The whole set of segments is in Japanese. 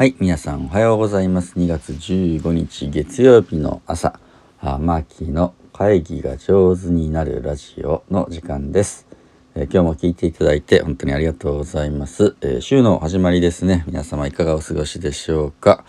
はい、皆さんおはようございます。2月15日月曜日の朝、あマーキーの会議が上手になるラジオの時間です。えー今日も聞いていただいて本当にありがとうございます。えー週の始まりですね。皆様いかがお過ごしでしょうか。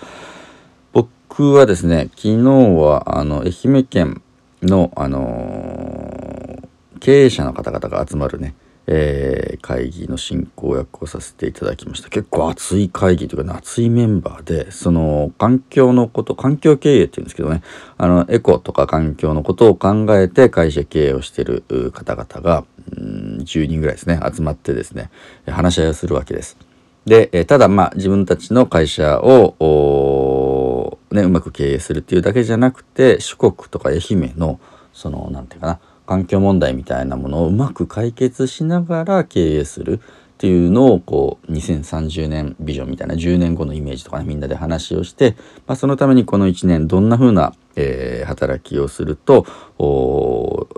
僕はですね、昨日はあの愛媛県のあのー経営者の方々が集まるね、えー会議の進行役をさせていただきました。結構熱い会議というか、熱いメンバーでその環境のこと環境経営っていうんですけどね。あのエコとか環境のことを考えて会社経営をしている方々がうん10人ぐらいですね。集まってですね話し合いをするわけです。で、ただまあ自分たちの会社をね、うまく経営するっていうだけじゃなくて四国とか愛媛のそのなんていうかな環境問題みたいなものをうまく解決しながら経営するっていうのをこう2030年ビジョンみたいな10年後のイメージとかねみんなで話をして、まあ、そのためにこの1年どんな風な、えー働きをすると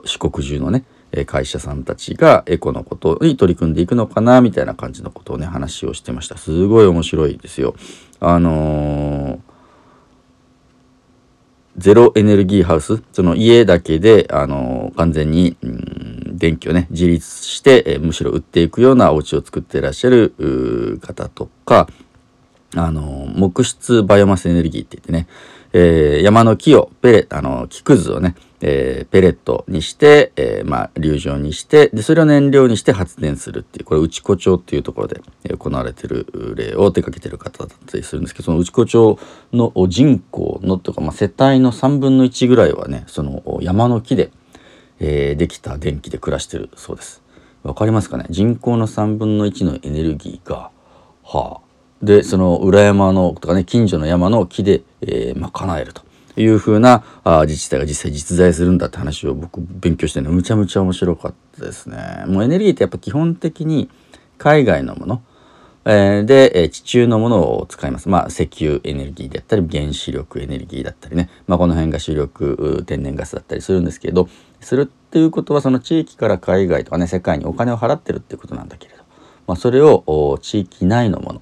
四国中のね会社さんたちがエコのことに取り組んでいくのかなみたいな感じのことをね話をしてました。すごい面白いですよ。あのーゼロエネルギーハウスその家だけで、あのー完全に、うん、電気をね自立して、えーむしろ売っていくようなお家を作ってらっしゃる方とかあの木質バイオマスエネルギーって言ってね、えー山の木をペレあの木くずをね、えーペレットにして、えーまあ流状にしてでそれを燃料にして発電するっていうこれ内子町っていうところで行われてる例を手掛けてる方だったりするんですけどその内子町の人口のとか、まあ、世帯の3分の1ぐらいはねその山の木で、えーできた電気で暮らしてるそうです。わかりますかね？人口の3分の1のエネルギーがはあ。でその裏山のとかね近所の山の木で、えー賄えると。いうふうなあ自治体が実際実在するんだって話を僕勉強してねむちゃむちゃ面白かったですね。もうエネルギーってやっぱ基本的に海外のもの、えーで、え地中のものを使います。まあ石油エネルギーであったり原子力エネルギーだったりね、まあ、この辺が主力天然ガスだったりするんですけどするっていうことはその地域から海外とかね世界にお金を払ってるっていうことなんだけれど、まあ、それを地域内のもの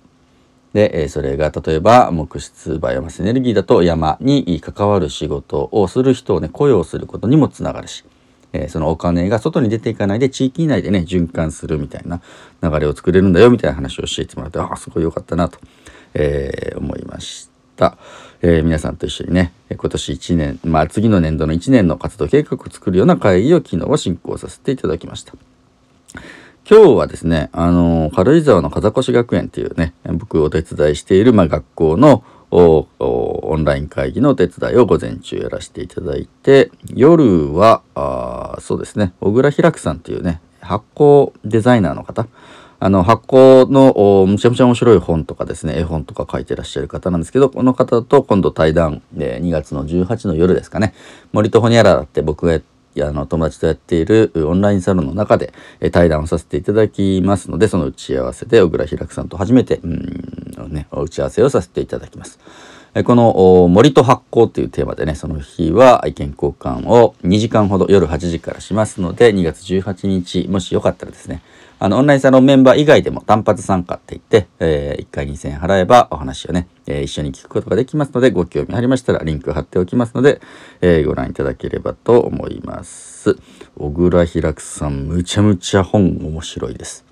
で、えそれが例えば木質バイオマスエネルギーだと山に関わる仕事をする人をね雇用することにもつながるし、えーそのお金が外に出ていかないで地域内でね循環するみたいな流れを作れるんだよみたいな話を教えてもらってああすごい良かったなと、えー思いました、えー皆さんと一緒にね今年1年まあ次の年度の1年の活動計画を作るような会議を昨日は進行させていただきました。今日はですね、あの軽井沢の風越学園っていうね、僕お手伝いしている、まあ、学校のオンライン会議のお手伝いを午前中やらせていただいて、夜は、あそうですね、小倉ひらくさんっていうね、発酵デザイナーの方、あの発酵のむちゃむちゃ面白い本とかですね絵本とか書いてらっしゃる方なんですけどこの方と今度対談で2月の18の夜ですかね森とほにゃららって僕がやってあの友達とやっているオンラインサロンの中で対談をさせていただきますのでその打ち合わせで小倉ひらくさんと初めてうん、ね、打ち合わせをさせていただきます。この森と発酵というテーマでねその日は意見交換を2時間ほど夜8時からしますので2月18日もしよかったらですねあのオンラインサロンメンバー以外でも単発参加って言って、え1回2000円払えばお話をね、えー一緒に聞くことができますのでご興味ありましたらリンク貼っておきますので、えーご覧いただければと思います。小倉ひらくさんむちゃむちゃ本面白いです。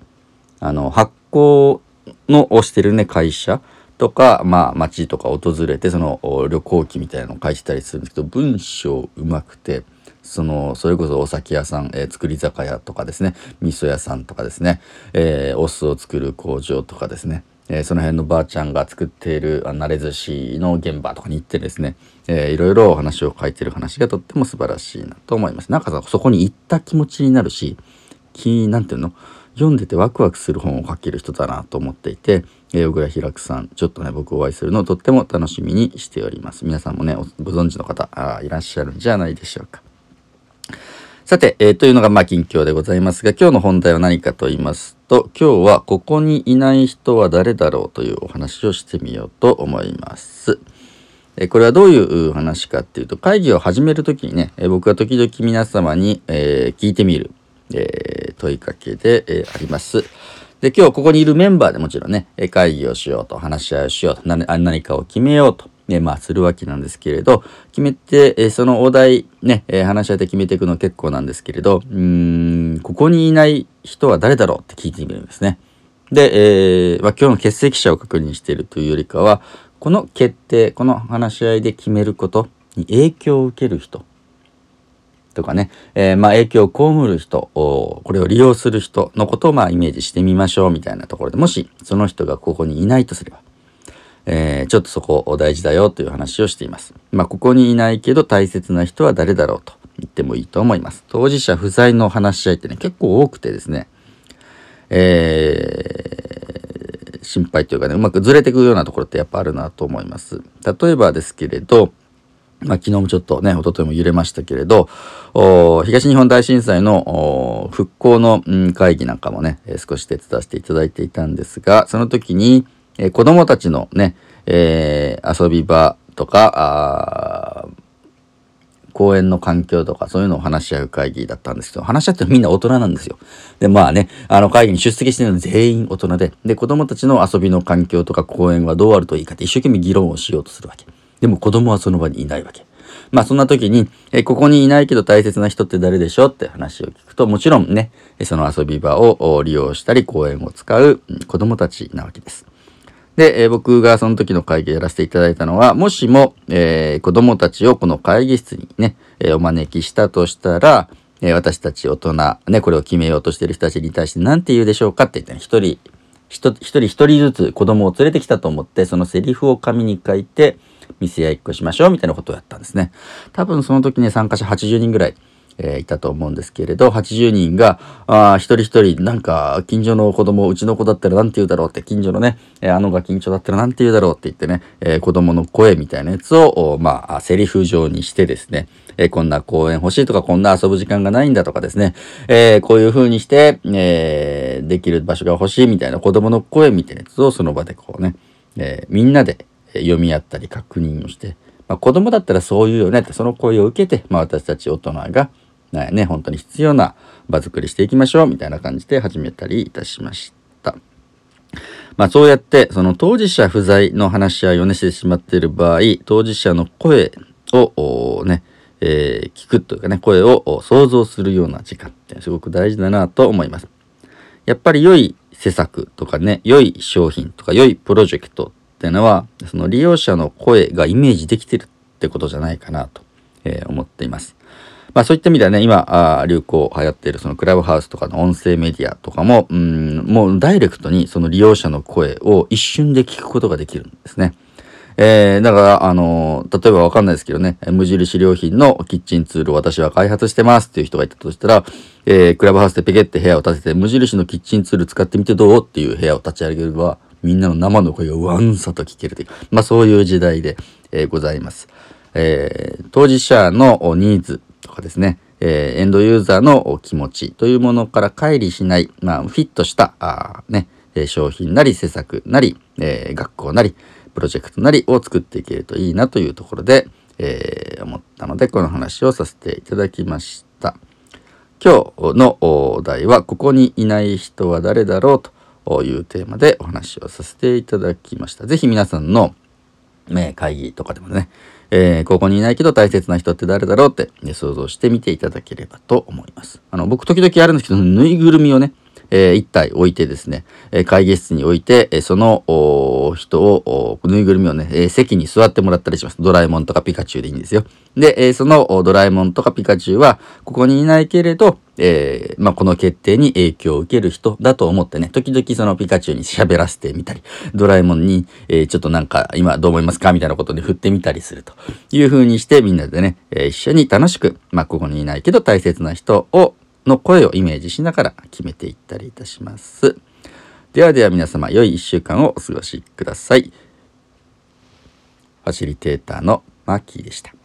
あの発行のをしてるね会社とか、まあ、町とか訪れてその旅行記みたいなのを書いてたりするんですけど文章うまくてそのそれこそお酒屋さん、えー作り酒屋とかですね味噌屋さんとかですね、えーお酢を作る工場とかですねえーその辺のばあちゃんが作っている慣れ寿司の現場とかに行ってですね、えーいろいろお話を書いてる話がとっても素晴らしいなと思います。なんかさそこに行った気持ちになるし気なんていうの？読んでてワクワクする本を書ける人だなと思っていて、えー小倉ひらくさんちょっとね僕お会いするのをとっても楽しみにしております。皆さんもねご存知の方あいらっしゃるんじゃないでしょうか。さて、えーというのがまあ近況でございますが今日の本題は何かと言いますと今日はここにいない人は誰だろうというお話をしてみようと思います。えこれはどういう話かっていうと会議を始める時にね、え僕は時々皆様に、えー聞いてみる、えー問いかけで、えーあります。で、今日ここにいるメンバーでもちろんね、会議をしようと、話し合いをしようと、何かを決めようと、ね、まあ、するわけなんですけれど、決めて、えそのお題、ね、え話し合いで決めていくの結構なんですけれど、うーん、ここにいない人は誰だろうって聞いてみるんですね。で、えー、まあ、今日の欠席者を確認しているというよりかは、この決定、この話し合いで決めることに影響を受ける人とかね、えー、まあ影響を被る人これを利用する人のことをまあイメージしてみましょうみたいなところでもしその人がここにいないとすれば、えー、ちょっとそこ大事だよという話をしています。まあここにいないけど大切な人は誰だろうと言ってもいいと思います。当事者不在の話し合いってね結構多くてですね、えー、心配というかねうまくずれていくようなところってやっぱあるなと思います。例えばですけれどまあ、昨日もちょっとね、一昨日も揺れましたけれど、東日本大震災の復興の、会議なんかもね、え、少し手伝わせていただいていたんですが、その時に、えー、子供たちのね、えー、遊び場とか、公園の環境とかそういうのを話し合う会議だったんですけど、話し合ってみんな大人なんですよ。で、まあね、あの会議に出席してるの全員大人で、で、子供たちの遊びの環境とか公園はどうあるといいかって一生懸命議論をしようとするわけ。でも子供はその場にいないわけ。まあそんな時に、えここにいないけど大切な人って誰でしょ？うって話を聞くと、もちろんね、その遊び場を利用したり公園を使う子供たちなわけです。で、え僕がその時の会議をやらせていただいたのは、もしも、えー、子供たちをこの会議室にね、えお招きしたとしたら、え私たち大人、ね、これを決めようとしている人たちに対して何て言うでしょうかって言ってね、一人、一人一人ずつ子供を連れてきたと思って、そのセリフを紙に書いて、店や一個しましょうみたいなことをやったんですね。多分その時に参加者80人ぐらい、え、いたと思うんですけれど、80人が、あ一人一人、なんか、近所の子供、うちの子だったら何て言うだろうって、近所のね、えー、あのが近所だったら何て言うだろうって言ってね、えー、子供の声みたいなやつを、まあ、セリフ上にしてですね、え、こんな公園欲しいとか、こんな遊ぶ時間がないんだとかですね、え、こういう風にして、えー、できる場所が欲しいみたいな子供の声みたいなやつをその場でこうね、え、みんなで読み合ったり確認をして、まあ、子供だったらそう言うよねってその声を受けて、まあ、私たち大人がね本当に必要な場作りしていきましょうみたいな感じで始めたりいたしました。まあそうやってその当事者不在の話し合いをねしてしまっている場合当事者の声をね、えー、聞くというかね声を想像するような時間ってすごく大事だなと思います。やっぱり良い施策とかね良い商品とか良いプロジェクトっていうのはその利用者の声がイメージできてるってことじゃないかなと、えー、思っています。まあそういった意味ではね、今、あ流行流行っているそのクラブハウスとかの音声メディアとかも、うん、もうダイレクトにその利用者の声を一瞬で聞くことができるんですね。えー、だから、あのー、例えばわかんないですけどね、無印良品のキッチンツールを私は開発してますっていう人がいたとしたら、えー、クラブハウスでペケって部屋を建てて、無印のキッチンツール使ってみてどう？っていう部屋を立ち上げれば、みんなの生の声がわんさと聞けるという、まあそういう時代で、えー、ございます。えー、当事者のニーズとかですね、えー、エンドユーザーの気持ちというものから乖離しない、まあ、フィットしたあね、商品なり施策なり、えー、学校なりプロジェクトなりを作っていけるといいなというところで、えー、思ったのでこの話をさせていただきました。今日のお題はここにいない人は誰だろうというテーマでお話をさせていただきました。是非皆さんの、ね、会議とかでもね、えー、ここにいないけど大切な人って誰だろうって、ね、想像してみていただければと思います。あの、僕時々あるんですけど、ぬいぐるみをね、えー、一体置いてですね、え会議室に置いて、その人を、ぬいぐるみをね、え席に座ってもらったりします。ドラえもんとかピカチュウでいいんですよ。で、えそのドラえもんとかピカチュウは、ここにいないけれど、えー、まあ、この決定に影響を受ける人だと思ってね、時々そのピカチュウに喋らせてみたり、ドラえもんに、えー、ちょっとなんか今どう思いますか？みたいなことに振ってみたりするという風にしてみんなでね、えー、一緒に楽しく、まあ、ここにいないけど大切な人を、の声をイメージしながら決めていったりいたします。ではでは皆様、良い一週間をお過ごしください。ファシリテーターのマーキーでした。